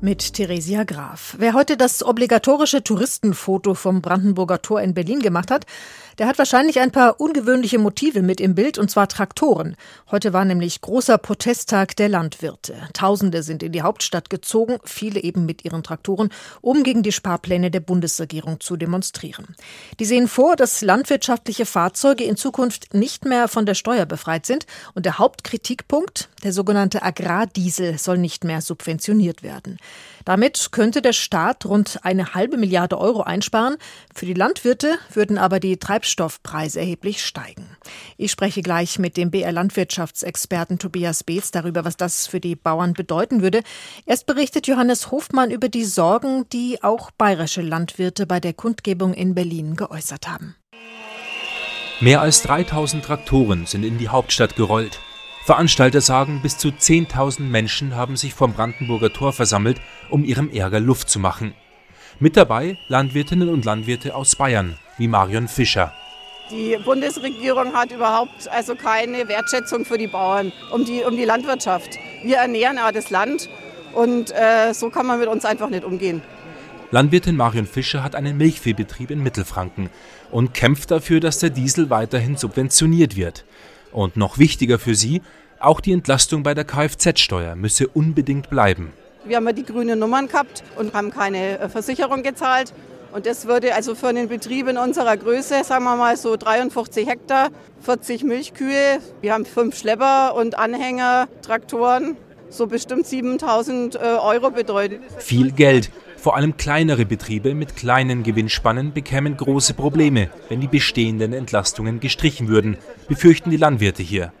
Mit Theresia Graf. Wer heute das obligatorische Touristenfoto vom Brandenburger Tor in Berlin gemacht hat, der hat wahrscheinlich ein paar ungewöhnliche Motive mit im Bild, und zwar Traktoren. Heute war nämlich großer Protesttag der Landwirte. Tausende sind in die Hauptstadt gezogen, viele eben mit ihren Traktoren, um gegen die Sparpläne der Bundesregierung zu demonstrieren. Die sehen vor, dass landwirtschaftliche Fahrzeuge in Zukunft nicht mehr von der Steuer befreit sind. Und der Hauptkritikpunkt, der sogenannte Agrardiesel, soll nicht mehr subventioniert werden. Damit könnte der Staat rund eine halbe Milliarde Euro einsparen. Für die Landwirte würden aber die Treibstoffpreise erheblich steigen. Ich spreche gleich mit dem BR Landwirtschaftsexperten Tobias Beetz darüber, was das für die Bauern bedeuten würde. Erst berichtet Johannes Hofmann über die Sorgen, die auch bayerische Landwirte bei der Kundgebung in Berlin geäußert haben. Mehr als 3000 Traktoren sind in die Hauptstadt gerollt. Veranstalter sagen, bis zu 10.000 Menschen haben sich vom Brandenburger Tor versammelt, um ihrem Ärger Luft zu machen. Mit dabei Landwirtinnen und Landwirte aus Bayern, wie Marion Fischer. Die Bundesregierung hat überhaupt also keine Wertschätzung für die Bauern, um die, um die Landwirtschaft. Wir ernähren auch das Land und äh, so kann man mit uns einfach nicht umgehen. Landwirtin Marion Fischer hat einen Milchviehbetrieb in Mittelfranken und kämpft dafür, dass der Diesel weiterhin subventioniert wird. Und noch wichtiger für sie, auch die Entlastung bei der Kfz-Steuer müsse unbedingt bleiben. Wir haben ja die grünen Nummern gehabt und haben keine äh, Versicherung gezahlt. Und das würde also für einen Betrieb in unserer Größe, sagen wir mal so 53 Hektar, 40 Milchkühe, wir haben fünf Schlepper und Anhänger, Traktoren, so bestimmt 7000 äh, Euro bedeuten. Viel Geld. Vor allem kleinere Betriebe mit kleinen Gewinnspannen bekämen große Probleme, wenn die bestehenden Entlastungen gestrichen würden, befürchten die Landwirte hier.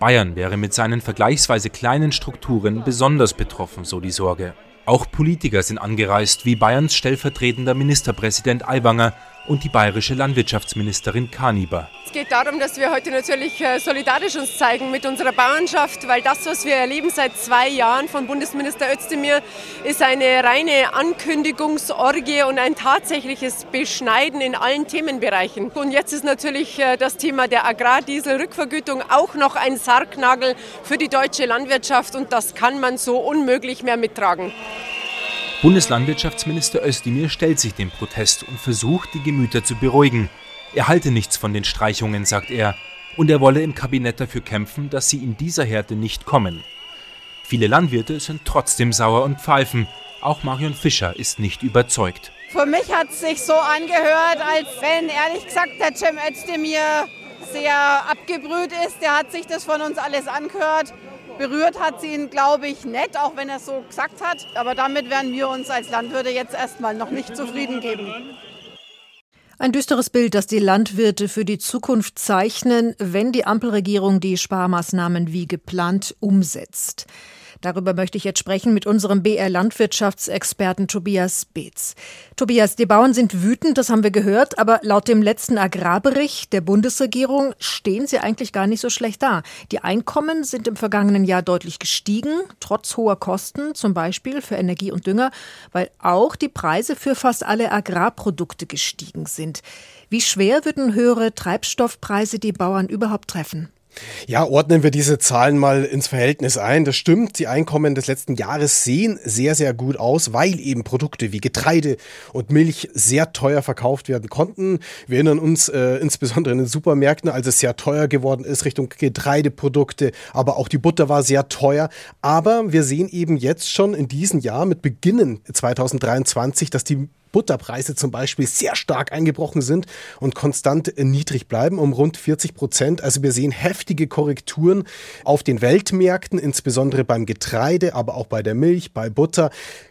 Bayern wäre mit seinen vergleichsweise kleinen Strukturen besonders betroffen, so die Sorge. Auch Politiker sind angereist, wie Bayerns stellvertretender Ministerpräsident Aiwanger und die bayerische Landwirtschaftsministerin Kaniber. Es geht darum, dass wir heute natürlich äh, solidarisch uns zeigen mit unserer Bauernschaft, weil das, was wir erleben seit zwei Jahren von Bundesminister Özdemir, ist eine reine Ankündigungsorgie und ein tatsächliches Beschneiden in allen Themenbereichen. Und jetzt ist natürlich äh, das Thema der Agrardieselrückvergütung auch noch ein Sargnagel für die deutsche Landwirtschaft und das kann man so unmöglich mehr mittragen. Bundeslandwirtschaftsminister Özdemir stellt sich dem Protest und versucht, die Gemüter zu beruhigen. Er halte nichts von den Streichungen, sagt er, und er wolle im Kabinett dafür kämpfen, dass sie in dieser Härte nicht kommen. Viele Landwirte sind trotzdem sauer und pfeifen. Auch Marion Fischer ist nicht überzeugt. Für mich hat es sich so angehört, als wenn ehrlich gesagt der Cem Özdemir sehr abgebrüht ist. Der hat sich das von uns alles angehört. Berührt hat sie ihn, glaube ich, nett, auch wenn er es so gesagt hat. Aber damit werden wir uns als Landwirte jetzt erstmal noch nicht zufrieden geben. Ein düsteres Bild, das die Landwirte für die Zukunft zeichnen, wenn die Ampelregierung die Sparmaßnahmen wie geplant umsetzt. Darüber möchte ich jetzt sprechen mit unserem BR Landwirtschaftsexperten Tobias Beetz. Tobias, die Bauern sind wütend, das haben wir gehört, aber laut dem letzten Agrarbericht der Bundesregierung stehen sie eigentlich gar nicht so schlecht da. Die Einkommen sind im vergangenen Jahr deutlich gestiegen, trotz hoher Kosten, zum Beispiel für Energie und Dünger, weil auch die Preise für fast alle Agrarprodukte gestiegen sind. Wie schwer würden höhere Treibstoffpreise die Bauern überhaupt treffen? Ja, ordnen wir diese Zahlen mal ins Verhältnis ein. Das stimmt, die Einkommen des letzten Jahres sehen sehr, sehr gut aus, weil eben Produkte wie Getreide und Milch sehr teuer verkauft werden konnten. Wir erinnern uns äh, insbesondere in den Supermärkten, als es sehr teuer geworden ist Richtung Getreideprodukte, aber auch die Butter war sehr teuer. Aber wir sehen eben jetzt schon in diesem Jahr mit Beginnen 2023, dass die Butterpreise zum Beispiel sehr stark eingebrochen sind und konstant niedrig bleiben, um rund 40 Prozent. Also wir sehen heftige Korrekturen auf den Weltmärkten, insbesondere beim Getreide, aber auch bei der Milch, bei Butter.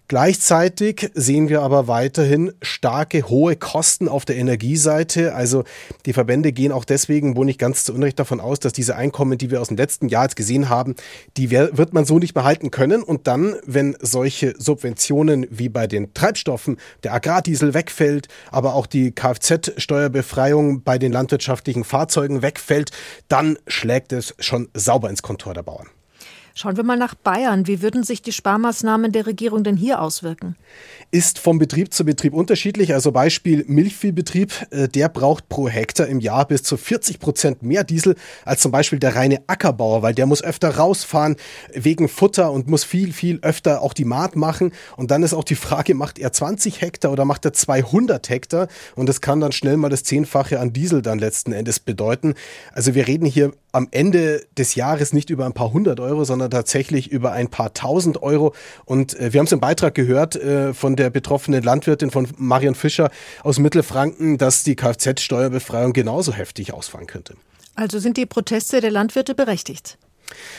Gleichzeitig sehen wir aber weiterhin starke, hohe Kosten auf der Energieseite. Also die Verbände gehen auch deswegen wohl nicht ganz zu Unrecht davon aus, dass diese Einkommen, die wir aus dem letzten Jahr jetzt gesehen haben, die wird man so nicht behalten können. Und dann, wenn solche Subventionen wie bei den Treibstoffen, der Agrardiesel wegfällt, aber auch die Kfz-Steuerbefreiung bei den landwirtschaftlichen Fahrzeugen wegfällt, dann schlägt es schon sauber ins Kontor der Bauern. Schauen wir mal nach Bayern. Wie würden sich die Sparmaßnahmen der Regierung denn hier auswirken? Ist vom Betrieb zu Betrieb unterschiedlich. Also Beispiel Milchviehbetrieb, äh, der braucht pro Hektar im Jahr bis zu 40 Prozent mehr Diesel als zum Beispiel der reine Ackerbauer, weil der muss öfter rausfahren wegen Futter und muss viel, viel öfter auch die Maat machen. Und dann ist auch die Frage, macht er 20 Hektar oder macht er 200 Hektar? Und das kann dann schnell mal das Zehnfache an Diesel dann letzten Endes bedeuten. Also wir reden hier am Ende des Jahres nicht über ein paar hundert Euro, sondern tatsächlich über ein paar tausend Euro. Und äh, wir haben es im Beitrag gehört äh, von der betroffenen Landwirtin von Marion Fischer aus Mittelfranken, dass die Kfz-Steuerbefreiung genauso heftig ausfallen könnte. Also sind die Proteste der Landwirte berechtigt?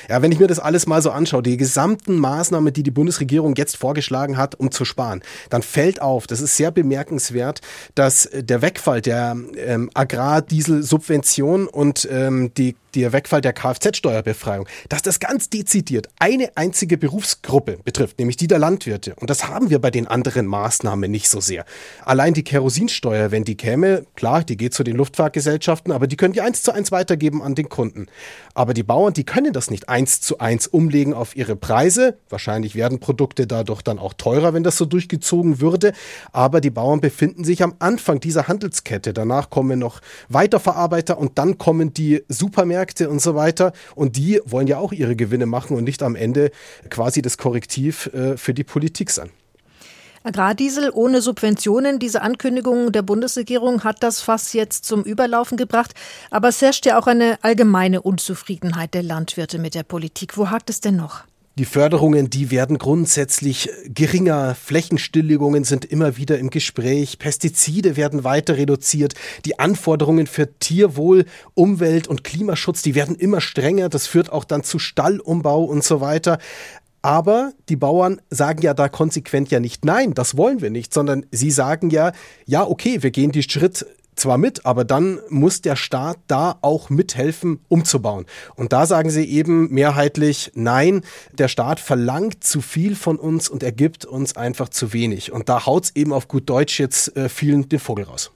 Ja, wenn ich mir das alles mal so anschaue, die gesamten Maßnahmen, die die Bundesregierung jetzt vorgeschlagen hat, um zu sparen, dann fällt auf, das ist sehr bemerkenswert, dass der Wegfall der ähm, Agrardieselsubvention und ähm, die der Wegfall der Kfz-Steuerbefreiung, dass das ganz dezidiert eine einzige Berufsgruppe betrifft, nämlich die der Landwirte. Und das haben wir bei den anderen Maßnahmen nicht so sehr. Allein die Kerosinsteuer, wenn die käme, klar, die geht zu den Luftfahrtgesellschaften, aber die können die eins zu eins weitergeben an den Kunden. Aber die Bauern, die können das nicht eins zu eins umlegen auf ihre Preise. Wahrscheinlich werden Produkte dadurch dann auch teurer, wenn das so durchgezogen würde. Aber die Bauern befinden sich am Anfang dieser Handelskette. Danach kommen noch Weiterverarbeiter und dann kommen die Supermärkte Supermärkte und so weiter. Und die wollen ja auch ihre Gewinne machen und nicht am Ende quasi das Korrektiv äh, für die Politik sein. Agrardiesel ohne Subventionen. Diese Ankündigung der Bundesregierung hat das Fass jetzt zum Überlaufen gebracht. Aber es herrscht ja auch eine allgemeine Unzufriedenheit der Landwirte mit der Politik. Wo hakt es denn noch? Die Förderungen, die werden grundsätzlich geringer. Flächenstilllegungen sind immer wieder im Gespräch. Pestizide werden weiter reduziert. Die Anforderungen für Tierwohl, Umwelt und Klimaschutz, die werden immer strenger. Das führt auch dann zu Stallumbau und so weiter. Aber die Bauern sagen ja da konsequent ja nicht, nein, das wollen wir nicht, sondern sie sagen ja, ja, okay, wir gehen die Schritt zwar mit, aber dann muss der Staat da auch mithelfen, umzubauen. Und da sagen sie eben mehrheitlich, nein, der Staat verlangt zu viel von uns und er gibt uns einfach zu wenig. Und da haut es eben auf gut Deutsch jetzt äh, vielen den Vogel raus.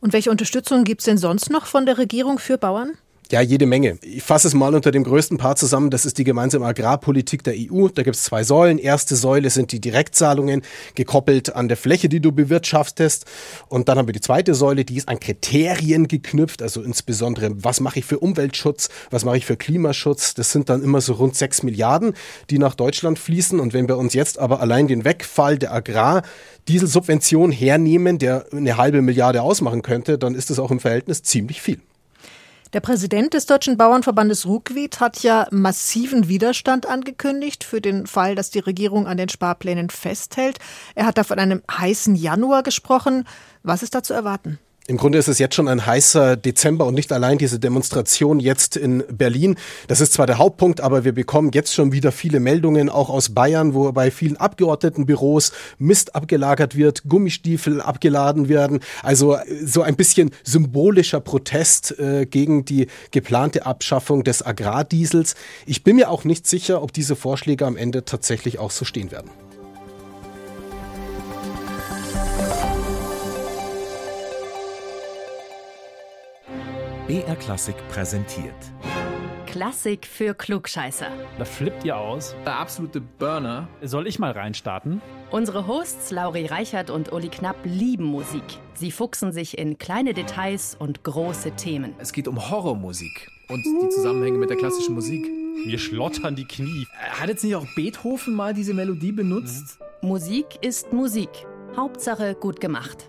Und welche Unterstützung gibt es denn sonst noch von der Regierung für Bauern? Ja, jede Menge. Ich fasse es mal unter dem größten Part zusammen. Das ist die gemeinsame Agrarpolitik der EU. Da gibt es zwei Säulen. Erste Säule sind die Direktzahlungen, gekoppelt an der Fläche, die du bewirtschaftest. Und dann haben wir die zweite Säule, die ist an Kriterien geknüpft. Also insbesondere, was mache ich für Umweltschutz, was mache ich für Klimaschutz. Das sind dann immer so rund sechs Milliarden, die nach Deutschland fließen. Und wenn wir uns jetzt aber allein den Wegfall der Agrardieselsubvention hernehmen, der eine halbe Milliarde ausmachen könnte, dann ist das auch im Verhältnis ziemlich viel. Der Präsident des Deutschen Bauernverbandes Ruckwied hat ja massiven Widerstand angekündigt für den Fall, dass die Regierung an den Sparplänen festhält. Er hat da von einem heißen Januar gesprochen. Was ist da zu erwarten? Im Grunde ist es jetzt schon ein heißer Dezember und nicht allein diese Demonstration jetzt in Berlin. Das ist zwar der Hauptpunkt, aber wir bekommen jetzt schon wieder viele Meldungen, auch aus Bayern, wo bei vielen Abgeordnetenbüros Mist abgelagert wird, Gummistiefel abgeladen werden. Also so ein bisschen symbolischer Protest äh, gegen die geplante Abschaffung des Agrardiesels. Ich bin mir auch nicht sicher, ob diese Vorschläge am Ende tatsächlich auch so stehen werden. BR Klassik präsentiert. Klassik für Klugscheißer. Da flippt ihr aus. Der absolute Burner. Soll ich mal reinstarten? Unsere Hosts Lauri Reichert und Uli Knapp lieben Musik. Sie fuchsen sich in kleine Details und große Themen. Es geht um Horrormusik und die Zusammenhänge mit der klassischen Musik. Mir schlottern die Knie. Hat jetzt nicht auch Beethoven mal diese Melodie benutzt? Musik ist Musik. Hauptsache gut gemacht.